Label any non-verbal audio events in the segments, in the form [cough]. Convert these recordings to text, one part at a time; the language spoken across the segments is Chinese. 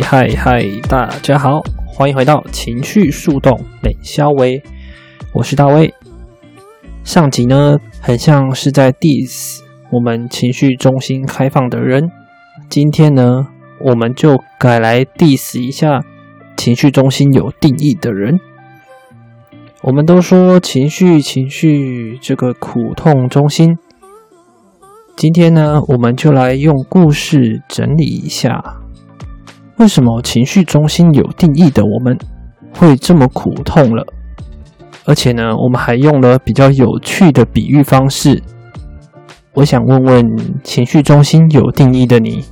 嗨嗨嗨！大家好，欢迎回到情绪树洞冷肖威，我是大威。上集呢，很像是在 diss 我们情绪中心开放的人，今天呢，我们就改来 diss 一下情绪中心有定义的人。我们都说情绪，情绪这个苦痛中心，今天呢，我们就来用故事整理一下。为什么情绪中心有定义的我们会这么苦痛了？而且呢，我们还用了比较有趣的比喻方式。我想问问情绪中心有定义的你，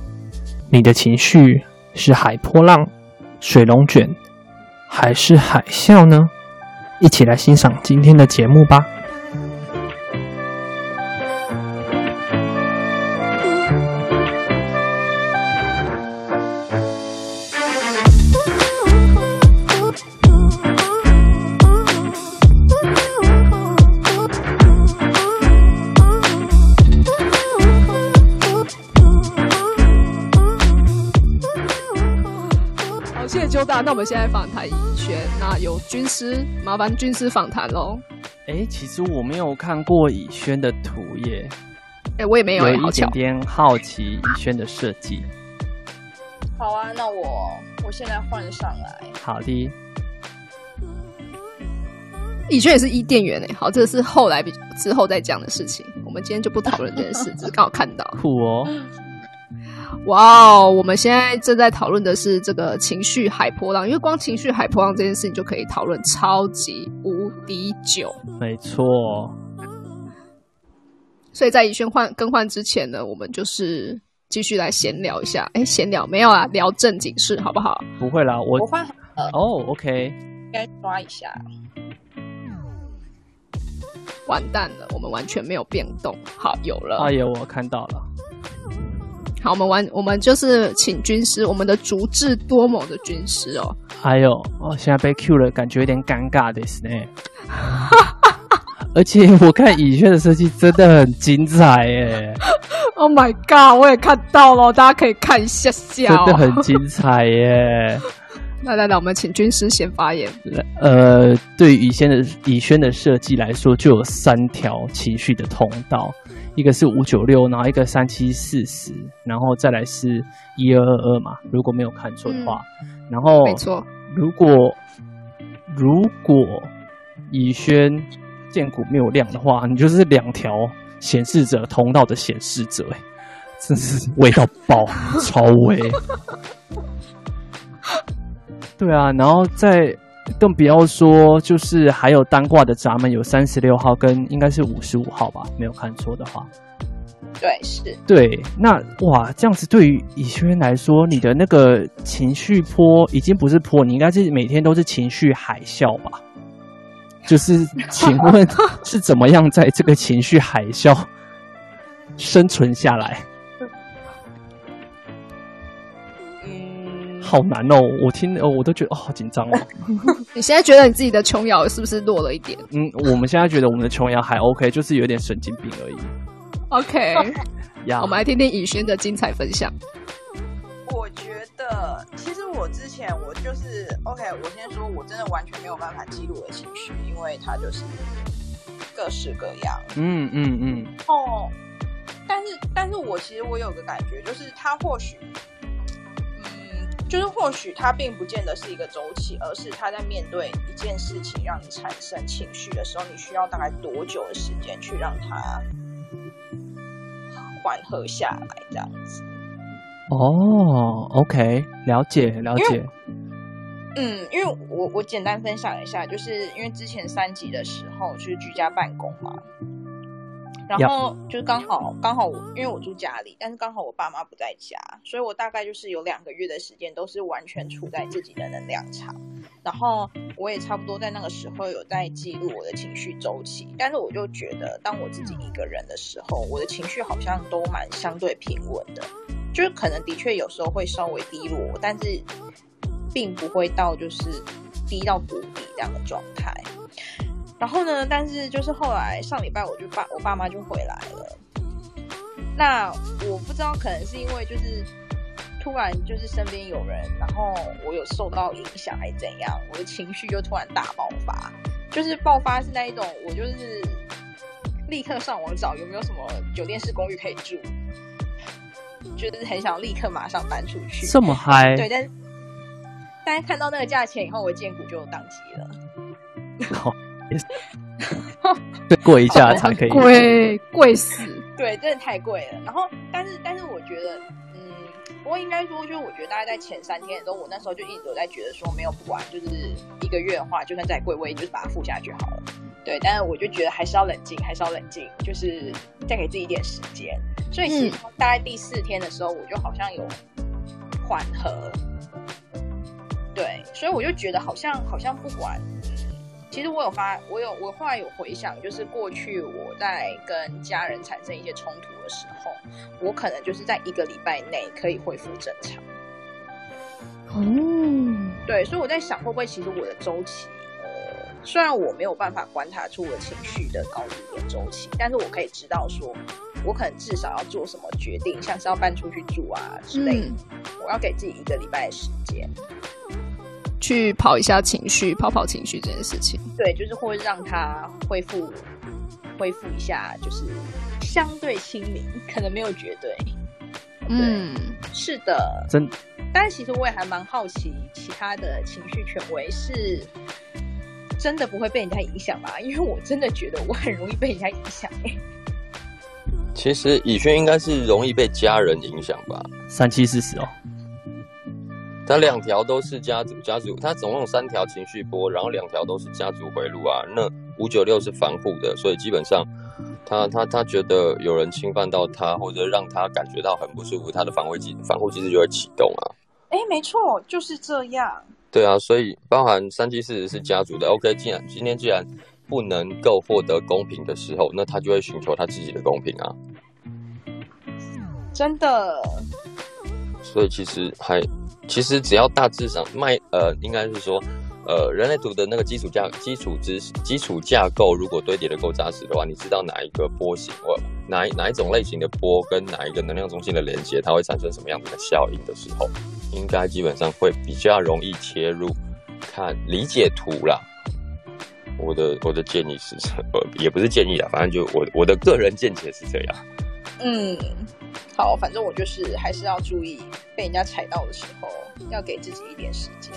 你的情绪是海波浪、水龙卷，还是海啸呢？一起来欣赏今天的节目吧。那我们现在访谈以轩，那有军师，麻烦军师访谈喽。哎、欸，其实我没有看过以轩的图耶。哎、欸，我也没有，有一点点好奇以轩的设计。好啊，那我我现在换上来。好的。以轩也是伊甸园哎，好，这个是后来比之后再讲的事情，我们今天就不讨论这件事，只是刚好看到。酷哦。[laughs] 哇哦！我们现在正在讨论的是这个情绪海波浪，因为光情绪海波浪这件事情就可以讨论超级无敌久。没错。所以在以轩换更换之前呢，我们就是继续来闲聊一下。哎，闲聊没有啊？聊正经事好不好？不会啦，我我换。哦，oh，OK。应该刷一下。完蛋了，我们完全没有变动。好，有了。哎呀，我看到了。好，我们玩，我们就是请军师，我们的足智多谋的军师哦。还有，哦，现在被 Q 了，感觉有点尴尬的是呢。[laughs] 而且我看以轩的设计真的很精彩耶！[laughs] Oh my god，我也看到了，大家可以看一下下，真的很精彩耶！来来来，我们请军师先发言。呃，对于以轩的以轩的设计来说，就有三条情绪的通道。一个是五九六，然后一个三七四十，然后再来是一二二二嘛，如果没有看错的话。嗯、然后，没错。如果如果以轩荐骨没有亮的话，你就是两条显示者通道的显示者，哎，真是味道爆，超威。[laughs] 对啊，然后再。更不要说，就是还有单挂的闸门有三十六号跟应该是五十五号吧，没有看错的话。对，是。对，那哇，这样子对于以轩来说，你的那个情绪波已经不是波，你应该是每天都是情绪海啸吧？就是，请问 [laughs] 是怎么样在这个情绪海啸生存下来？好难哦！我听哦，我都觉得哦，好紧张哦。[laughs] 你现在觉得你自己的琼瑶是不是弱了一点？嗯，我们现在觉得我们的琼瑶还 OK，就是有点神经病而已。OK，[laughs] 呀我们来听听以轩的精彩分享。我觉得，其实我之前我就是 OK，我先说，我真的完全没有办法记录我的情绪，因为它就是各式各样。嗯嗯嗯。哦，但是，但是我其实我有个感觉，就是它或许。就是或许它并不见得是一个周期，而是它在面对一件事情让你产生情绪的时候，你需要大概多久的时间去让它缓和下来，这样子。哦，OK，了解了解。嗯，因为我我简单分享一下，就是因为之前三级的时候就是居家办公嘛，然后就是刚好刚好我因为我住家里，但是刚好我爸妈不在家，所以我大概就是有两个月的时间都是完全处在自己的能量场。然后我也差不多在那个时候有在记录我的情绪周期，但是我就觉得当我自己一个人的时候，我的情绪好像都蛮相对平稳的，就是可能的确有时候会稍微低落，但是并不会到就是低到谷底这样的状态。然后呢，但是就是后来上礼拜我就爸我爸妈就回来了，那我不知道可能是因为就是。突然就是身边有人，然后我有受到影响还是怎样，我的情绪就突然大爆发，就是爆发是那一种，我就是立刻上网找有没有什么酒店式公寓可以住，就是很想立刻马上搬出去。这么嗨？对，但是但是看到那个价钱以后，我荐股就宕机了。好，再贵一下才可以。贵贵死！对，真的太贵了。然后，但是但是我觉得。嗯不过应该说，就是我觉得大概在前三天的时候，我那时候就一直有在觉得说，没有不管，就是一个月的话，就算再贵，我也就是把它付下去好了。对，但是我就觉得还是要冷静，还是要冷静，就是再给自己一点时间。所以其实大概第四天的时候，我就好像有缓和。对，所以我就觉得好像好像不管。其实我有发，我有我后来有回想，就是过去我在跟家人产生一些冲突的时候，我可能就是在一个礼拜内可以恢复正常。哦，对，所以我在想，会不会其实我的周期，呃，虽然我没有办法观察出我情绪的高低点周期，但是我可以知道说，我可能至少要做什么决定，像是要搬出去住啊之类的，嗯，我要给自己一个礼拜的时间。去跑一下情绪，跑跑情绪这件事情，对，就是会让他恢复，恢复一下，就是相对清明，可能没有绝对。嗯，是的，真。但是其实我也还蛮好奇，其他的情绪权威是真的不会被人家影响吧？因为我真的觉得我很容易被人家影响。其实以轩应该是容易被家人影响吧？三七四十哦。它两条都是家族，家族它总共有三条情绪波，然后两条都是家族回路啊。那五九六是防护的，所以基本上他他他觉得有人侵犯到他，或者让他感觉到很不舒服，他的防卫机防护机制就会启动啊。哎，没错，就是这样。对啊，所以包含三七四十是家族的。OK，既然今天既然不能够获得公平的时候，那他就会寻求他自己的公平啊。真的。所以其实还。其实只要大致上卖呃，应该是说，呃，人类图的那个基础架基础知识基础架构，如果堆叠的够扎实的话，你知道哪一个波形或哪哪一种类型的波跟哪一个能量中心的连接，它会产生什么样子的效应的时候，应该基本上会比较容易切入看理解图啦。我的我的建议是，呃，也不是建议啊，反正就我我的个人见解是这样。嗯。好，反正我就是还是要注意被人家踩到的时候，要给自己一点时间。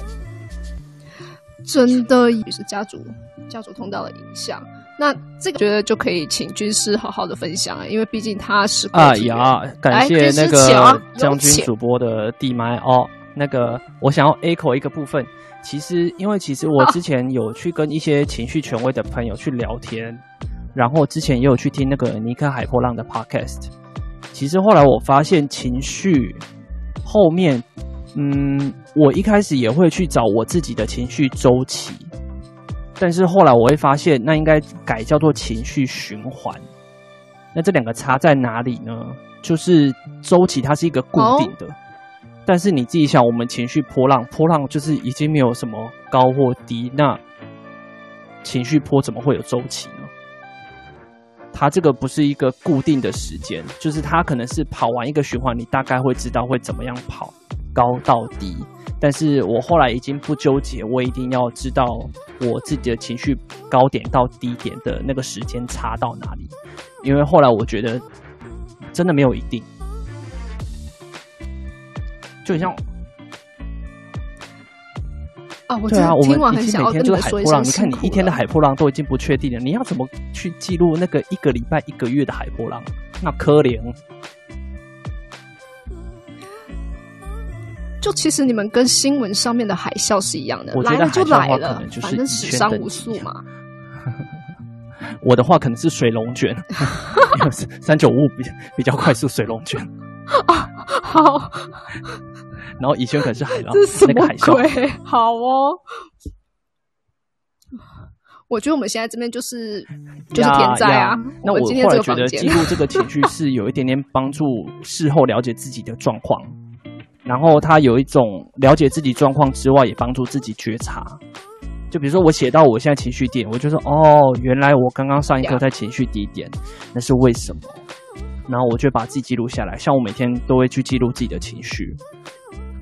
真的也是家族家族通道的影响，那这个觉得就可以请军师好好的分享啊，因为毕竟他是啊呀，感谢那个将军主播的地麦哦。那个我想要 echo 一个部分，其实因为其实我之前有去跟一些情绪权威的朋友去聊天，然后之前也有去听那个尼克海波浪的 podcast。其实后来我发现情绪后面，嗯，我一开始也会去找我自己的情绪周期，但是后来我会发现，那应该改叫做情绪循环。那这两个差在哪里呢？就是周期它是一个固定的，但是你自己想，我们情绪波浪，波浪就是已经没有什么高或低，那情绪波怎么会有周期？它这个不是一个固定的时间，就是它可能是跑完一个循环，你大概会知道会怎么样跑，高到低。但是我后来已经不纠结，我一定要知道我自己的情绪高点到低点的那个时间差到哪里，因为后来我觉得真的没有一定，就像。对啊，我们已经每天就是海波浪。你看，你一天的海波浪都已经不确定了，你要怎么去记录那个一个礼拜、一个月的海波浪？那可怜。就其实你们跟新闻上面的海啸是一样的，来了就来了，可能就是反正死伤无数嘛。我的话可能是水龙卷，[laughs] 三九五比比较快速水龙卷。啊，好。然后以前可能是海浪？[laughs] 那个海啸。[laughs] 好哦。我觉得我们现在这边就是就是天灾啊。那我后来觉得记录这个情绪是有一点点帮助事后了解自己的状况，然后他有一种了解自己状况之外，也帮助自己觉察。就比如说我写到我现在情绪点，我就说哦，原来我刚刚上一刻在情绪低点，那是为什么？然后我就把自己记录下来，像我每天都会去记录自己的情绪，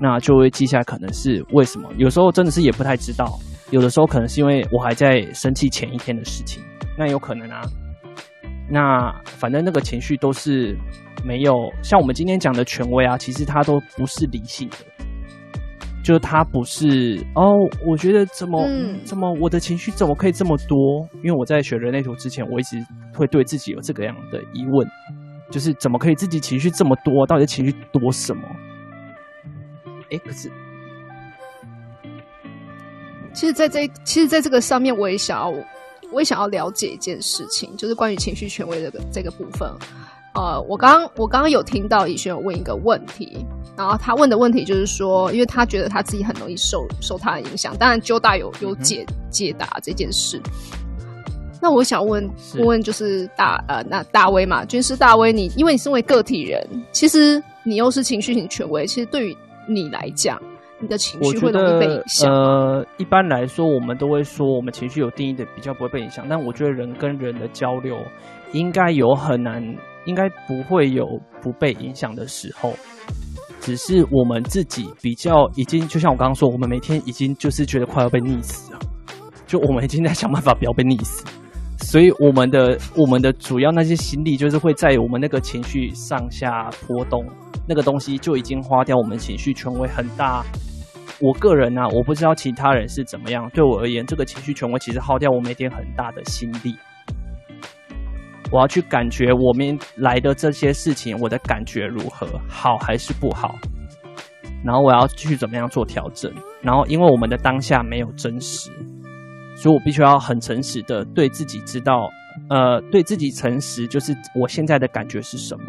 那就会记下来可能是为什么。有时候真的是也不太知道。有的时候可能是因为我还在生气前一天的事情，那有可能啊。那反正那个情绪都是没有像我们今天讲的权威啊，其实它都不是理性的，就是它不是哦。我觉得怎么、嗯、怎么我的情绪怎么可以这么多？因为我在学人类图之前，我一直会对自己有这个样的疑问，就是怎么可以自己情绪这么多？到底情绪多什么？哎，可是。其实，在这其实，在这个上面，我也想要，我也想要了解一件事情，就是关于情绪权威的这个部分。呃，我刚刚我刚刚有听到以轩有问一个问题，然后他问的问题就是说，因为他觉得他自己很容易受受他的影响。当然，揪大有有解解答这件事。那我想问问问，就是大呃，那大威嘛，军师大威，你因为你身为个体人，其实你又是情绪型权威，其实对于你来讲。你的情绪会容易被影响。呃，一般来说，我们都会说，我们情绪有定义的比较不会被影响。但我觉得人跟人的交流，应该有很难，应该不会有不被影响的时候。只是我们自己比较已经，就像我刚刚说，我们每天已经就是觉得快要被溺死了，就我们已经在想办法不要被溺死。所以我们的我们的主要那些心力，就是会在我们那个情绪上下波动，那个东西就已经花掉我们情绪权威很大。我个人呢、啊，我不知道其他人是怎么样。对我而言，这个情绪权威其实耗掉我每天很大的心力。我要去感觉我们来的这些事情，我的感觉如何，好还是不好？然后我要去怎么样做调整？然后因为我们的当下没有真实，所以我必须要很诚实的对自己知道，呃，对自己诚实，就是我现在的感觉是什么？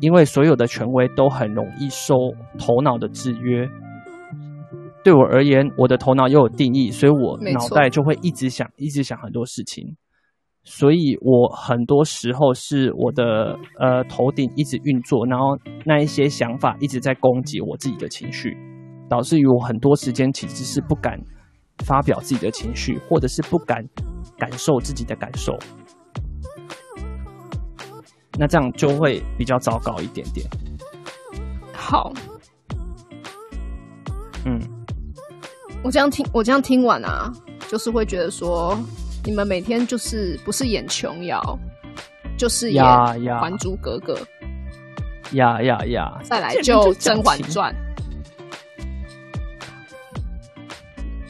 因为所有的权威都很容易受头脑的制约。对我而言，我的头脑又有定义，所以我脑袋就会一直想，一直想很多事情。所以我很多时候是我的呃头顶一直运作，然后那一些想法一直在攻击我自己的情绪，导致于我很多时间其实是不敢发表自己的情绪，或者是不敢感受自己的感受。那这样就会比较糟糕一点点。好，嗯。我这样听，我这样听完啊，就是会觉得说，你们每天就是不是演琼瑶，就是演《还珠格格》，呀呀呀！再来就《甄嬛传》。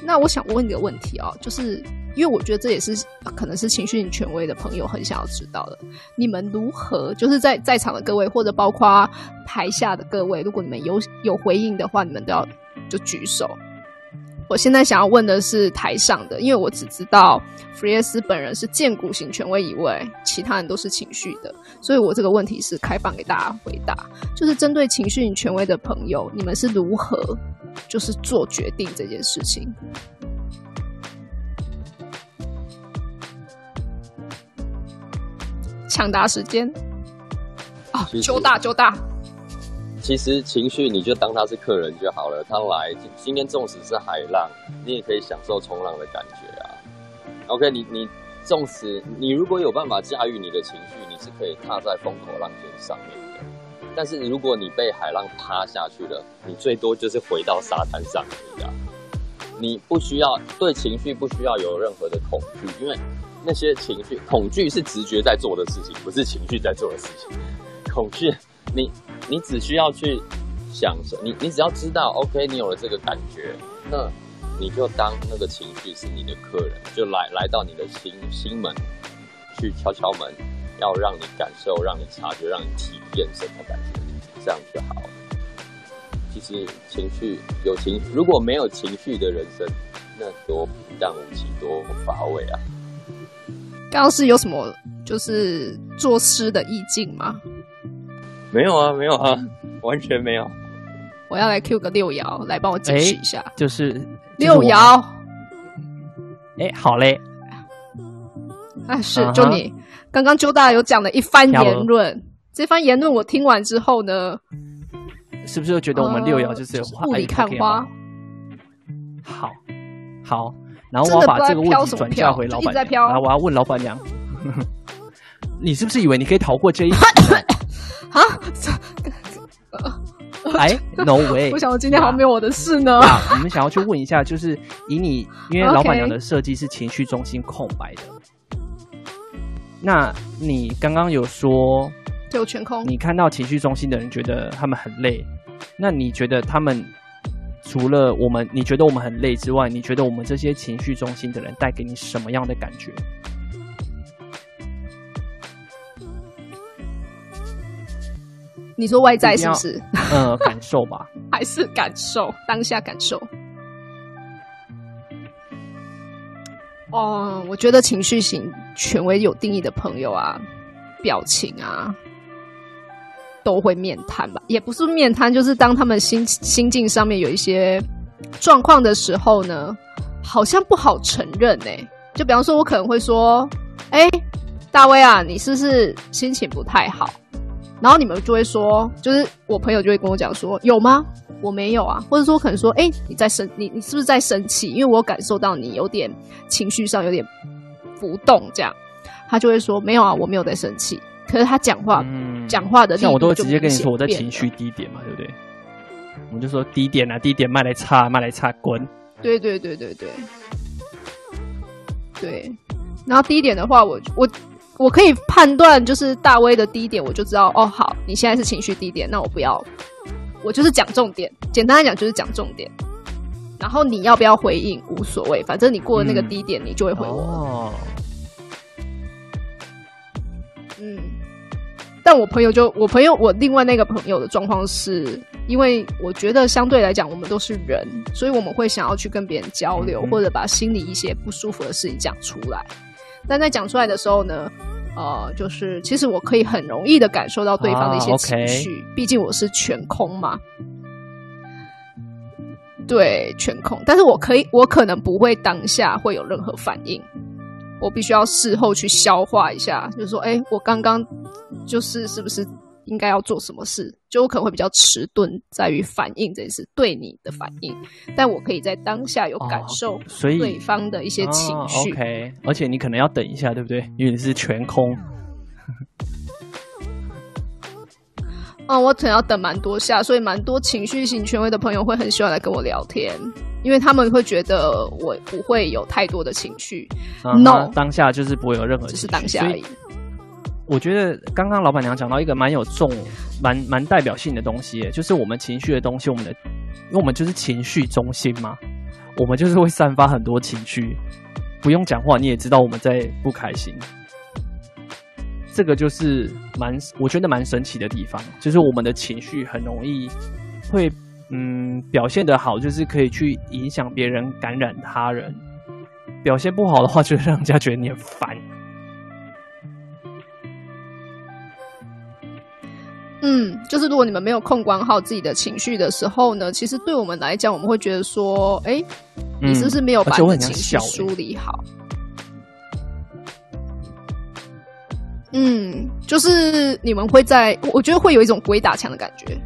那我想问你个问题哦，就是因为我觉得这也是可能是情绪权威的朋友很想要知道的，你们如何就是在在场的各位，或者包括台下的各位，如果你们有有回应的话，你们都要就举手。我现在想要问的是台上的，因为我只知道弗列斯本人是荐骨型权威一位，其他人都是情绪的，所以我这个问题是开放给大家回答，就是针对情绪型权威的朋友，你们是如何就是做决定这件事情？抢答时间啊，揪大揪大。其实情绪你就当他是客人就好了，他来今天纵使是海浪，你也可以享受冲浪的感觉啊。OK，你你纵使你如果有办法驾驭你的情绪，你是可以踏在风口浪尖上面的。但是如果你被海浪趴下去了，你最多就是回到沙滩上而已啊。你不需要对情绪不需要有任何的恐惧，因为那些情绪恐惧是直觉在做的事情，不是情绪在做的事情。恐惧你。你只需要去享受，你你只要知道，OK，你有了这个感觉，那你就当那个情绪是你的客人，就来来到你的心心门去敲敲门，要让你感受，让你察觉，让你体验什么感觉，这样就好。其实情绪有情，如果没有情绪的人生，那多平淡无奇，多乏味啊。刚刚是有什么就是作诗的意境吗？没有啊，没有啊，完全没有。我要来 Q 个六爻来帮我解释一下，欸、就是、就是、六爻。哎，好嘞。啊，是就你刚刚周大有讲了一番言论，这番言论我听完之后呢，是不是又觉得我们六爻就是雾里看花？好，好，然后我要把这个问题转嫁回老板娘，然后我要问老板娘，[laughs] 你是不是以为你可以逃过这一劫？[laughs] 啊？[laughs] 哎，no way！我想我今天好像没有我的事呢。啊，我们想要去问一下，就是以你，因为老板娘的设计是情绪中心空白的。那你刚刚有说，就全空。你看到情绪中心的人觉得他们很累，那你觉得他们除了我们，你觉得我们很累之外，你觉得我们这些情绪中心的人带给你什么样的感觉？你说外在是不是？呃，感受吧，[laughs] 还是感受当下感受？哦，我觉得情绪型权威有定义的朋友啊，表情啊，都会面瘫吧？也不是面瘫，就是当他们心心境上面有一些状况的时候呢，好像不好承认呢。就比方说，我可能会说：“哎，大威啊，你是不是心情不太好？”然后你们就会说，就是我朋友就会跟我讲说：“有吗？我没有啊。”或者说可能说：“哎，你在生你你是不是在生气？因为我感受到你有点情绪上有点浮动，这样。”他就会说：“没有啊，我没有在生气。”可是他讲话、嗯、讲话的，像我都会直接跟你说我在情绪低点嘛，对不对？我们就说低点啊，低点卖来差，卖来差滚。对对对对对对。然后低点的话，我我。我可以判断，就是大威的低点，我就知道哦。好，你现在是情绪低点，那我不要，我就是讲重点。简单来讲，就是讲重点。然后你要不要回应无所谓，反正你过了那个低点，你就会回我。哦。但我朋友就我朋友，我另外那个朋友的状况是，因为我觉得相对来讲，我们都是人，所以我们会想要去跟别人交流，嗯、或者把心里一些不舒服的事情讲出来。但在讲出来的时候呢，呃，就是其实我可以很容易的感受到对方的一些情绪，啊 okay、毕竟我是全空嘛，对，全空。但是我可以，我可能不会当下会有任何反应，我必须要事后去消化一下，就是说，哎，我刚刚就是是不是？应该要做什么事，就我可能会比较迟钝，在于反应这件事对你的反应，但我可以在当下有感受，对方的一些情绪。哦、OK，而且你可能要等一下，对不对？因为你是全空。[laughs] 嗯，我可能要等蛮多下，所以蛮多情绪型权威的朋友会很喜欢来跟我聊天，因为他们会觉得我不会有太多的情绪。嗯、No，当下就是不会有任何，只是当下而已。我觉得刚刚老板娘讲到一个蛮有重、蛮蛮代表性的东西，就是我们情绪的东西，我们的，因为我们就是情绪中心嘛，我们就是会散发很多情绪，不用讲话你也知道我们在不开心。这个就是蛮，我觉得蛮神奇的地方，就是我们的情绪很容易会，嗯，表现的好，就是可以去影响别人、感染他人；表现不好的话，就会让人家觉得你很烦。嗯，就是如果你们没有控管好自己的情绪的时候呢，其实对我们来讲，我们会觉得说，哎、欸，你是不是没有把你的情绪梳理好？嗯，就是你们会在，我觉得会有一种鬼打墙的感觉，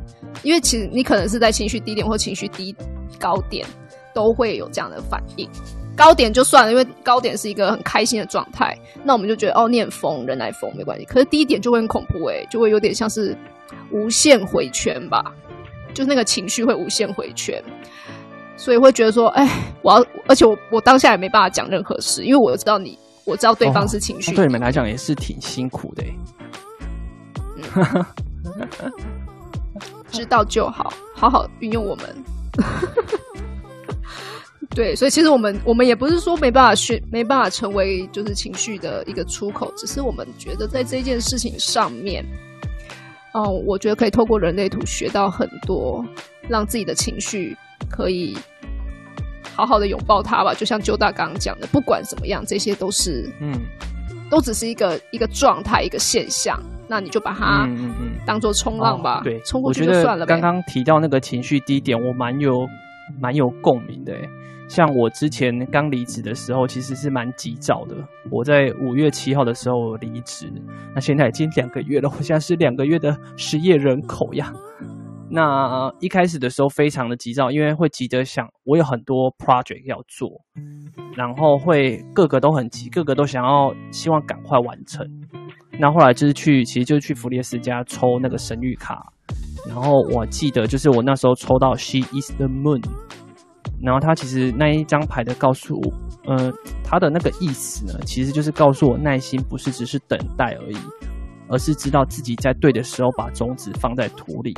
因为其实你可能是在情绪低点或情绪低高点都会有这样的反应。高点就算了，因为高点是一个很开心的状态，那我们就觉得哦，你很疯，人来疯没关系。可是低点就会很恐怖诶，就会有点像是。无限回圈吧，就是那个情绪会无限回圈，所以会觉得说，哎，我要，而且我我当下也没办法讲任何事，因为我知道你，我知道对方是情绪，哦，对你们来讲也是挺辛苦的。嗯、[laughs] 知道就好，好好运用我们。[laughs] 对，所以其实我们我们也不是说没办法学，没办法成为就是情绪的一个出口，只是我们觉得在这件事情上面。嗯，我觉得可以透过人类图学到很多，让自己的情绪可以好好的拥抱它吧。就像周大刚刚讲的，不管怎么样，这些都是嗯都只是一个一个状态，一个现象。那你就把它当做冲浪吧，嗯嗯嗯哦、对，冲过去就算了。刚刚提到那个情绪低点，我蛮有蛮有共鸣的。像我之前刚离职的时候，其实是蛮急躁的。我在五月七号的时候离职，那现在已经两个月了，我现在是两个月的失业人口呀。那一开始的时候非常的急躁，因为会急着想，我有很多 project 要做，然后会个个都很急，个个都想要希望赶快完成。那后来就是去，其实就是去弗列斯家抽那个神谕卡，然后我记得就是我那时候抽到 She is the Moon，然后他其实那一张牌的告诉我，嗯，他的那个意思呢，其实就是告诉我耐心不是只是等待而已，而是知道自己在对的时候把种子放在土里，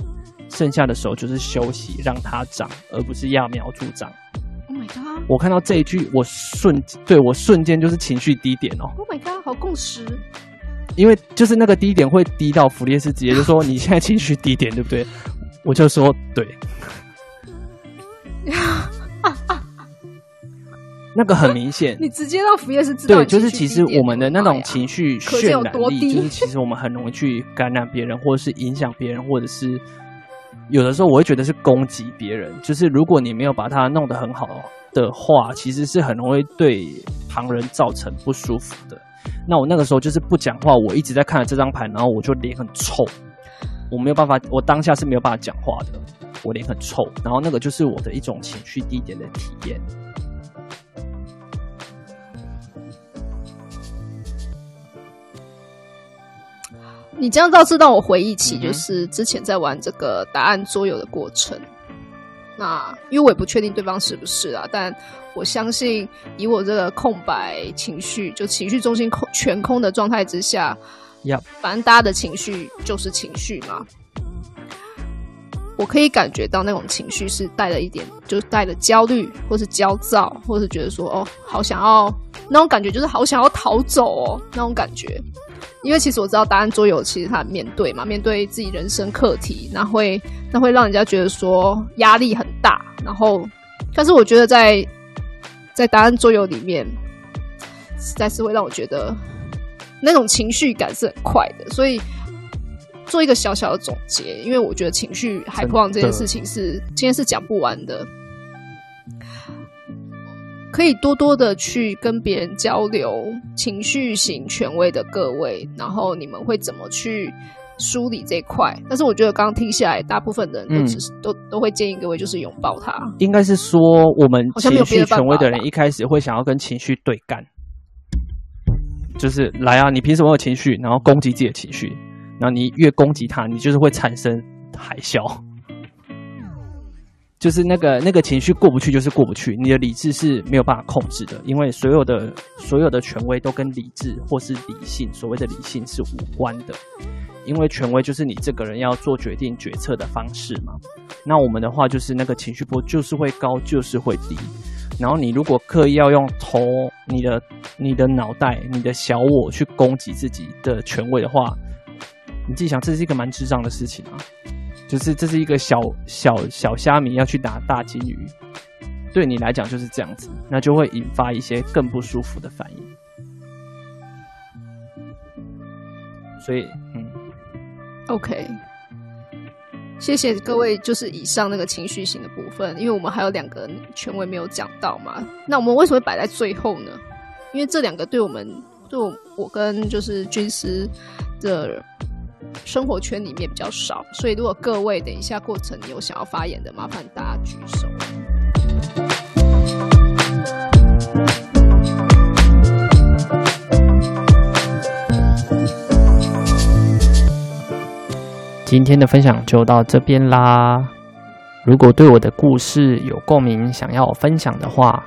剩下的时候就是休息让它长，而不是揠苗助长。Oh my god！我看到这一句，我瞬对我瞬间就是情绪低点哦。Oh my god！好共识。因为就是那个低点会低到弗列斯直接就说，你现在情绪低点对不对？我就说对，[laughs] 那个很明显，你直接让弗列斯知道对，就是其实我们的那种情绪渲染力，就是其实我们很容易去感染别人，或者是影响别人，或者是有的时候我会觉得是攻击别人。就是如果你没有把它弄得很好的话，其实是很容易对旁人造成不舒服的。那我那个时候就是不讲话，我一直在看着这张牌，然后我就脸很臭，我没有办法，我当下是没有办法讲话的，我脸很臭，然后那个就是我的一种情绪低点的体验。你这样倒是让我回忆起，就是之前在玩这个答案桌游的过程。嗯那因为我也不确定对方是不是啊，但我相信以我这个空白情绪，就情绪中心空全空的状态之下.反正大家的情绪就是情绪嘛。我可以感觉到那种情绪是带了一点，就是带了焦虑，或是焦躁，或是觉得说哦，好想要那种感觉，就是好想要逃走哦，那种感觉。因为其实我知道答案桌游，其实他面对嘛，面对自己人生课题，那会那会让人家觉得说压力很大。然后，但是我觉得在在答案桌游里面，实在是会让我觉得那种情绪感是很快的。所以做一个小小的总结，因为我觉得情绪海狂这件事情是今天是讲不完的。可以多多的去跟别人交流，情绪型权威的各位，然后你们会怎么去梳理这一块？但是我觉得刚刚听下来，大部分的人都只是、嗯、都都会建议各位就是拥抱它。应该是说，我们情绪权威的人一开始会想要跟情绪对干，就是来啊，你凭什么有情绪？然后攻击自己的情绪，然后你越攻击他，你就是会产生海啸。就是那个那个情绪过不去，就是过不去。你的理智是没有办法控制的，因为所有的所有的权威都跟理智或是理性，所谓的理性是无关的。因为权威就是你这个人要做决定决策的方式嘛。那我们的话就是那个情绪波就是会高，就是会低。然后你如果刻意要用头、你的、你的脑袋、你的小我去攻击自己的权威的话，你自己想，这是一个蛮智障的事情啊。就是这是一个小小小虾米要去打大金鱼，对你来讲就是这样子，那就会引发一些更不舒服的反应。所以，嗯，OK，谢谢各位。就是以上那个情绪型的部分，因为我们还有两个权威没有讲到嘛。那我们为什么会摆在最后呢？因为这两个对我们，对，我跟就是军师的。生活圈里面比较少，所以如果各位等一下过程有想要发言的，麻烦大家举手。今天的分享就到这边啦。如果对我的故事有共鸣，想要分享的话，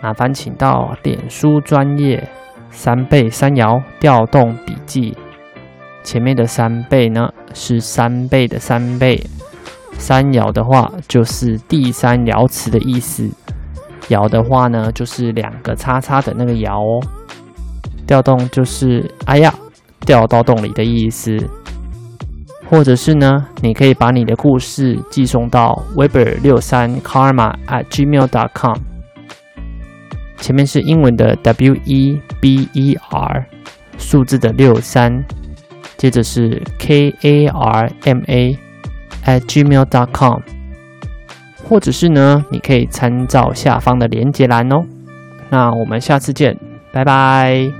麻烦请到脸书专业三倍三摇调动笔记。前面的三倍呢，是三倍的三倍，三爻的话就是第三爻辞的意思，爻的话呢就是两个叉叉的那个爻哦，调动就是哎呀掉到洞里的意思，或者是呢，你可以把你的故事寄送到 weber 六三 karma at gmail dot com，前面是英文的 W E B E R。数字的六三，接着是 K A R M A at gmail dot com，或者是呢，你可以参照下方的连结栏哦。那我们下次见，拜拜。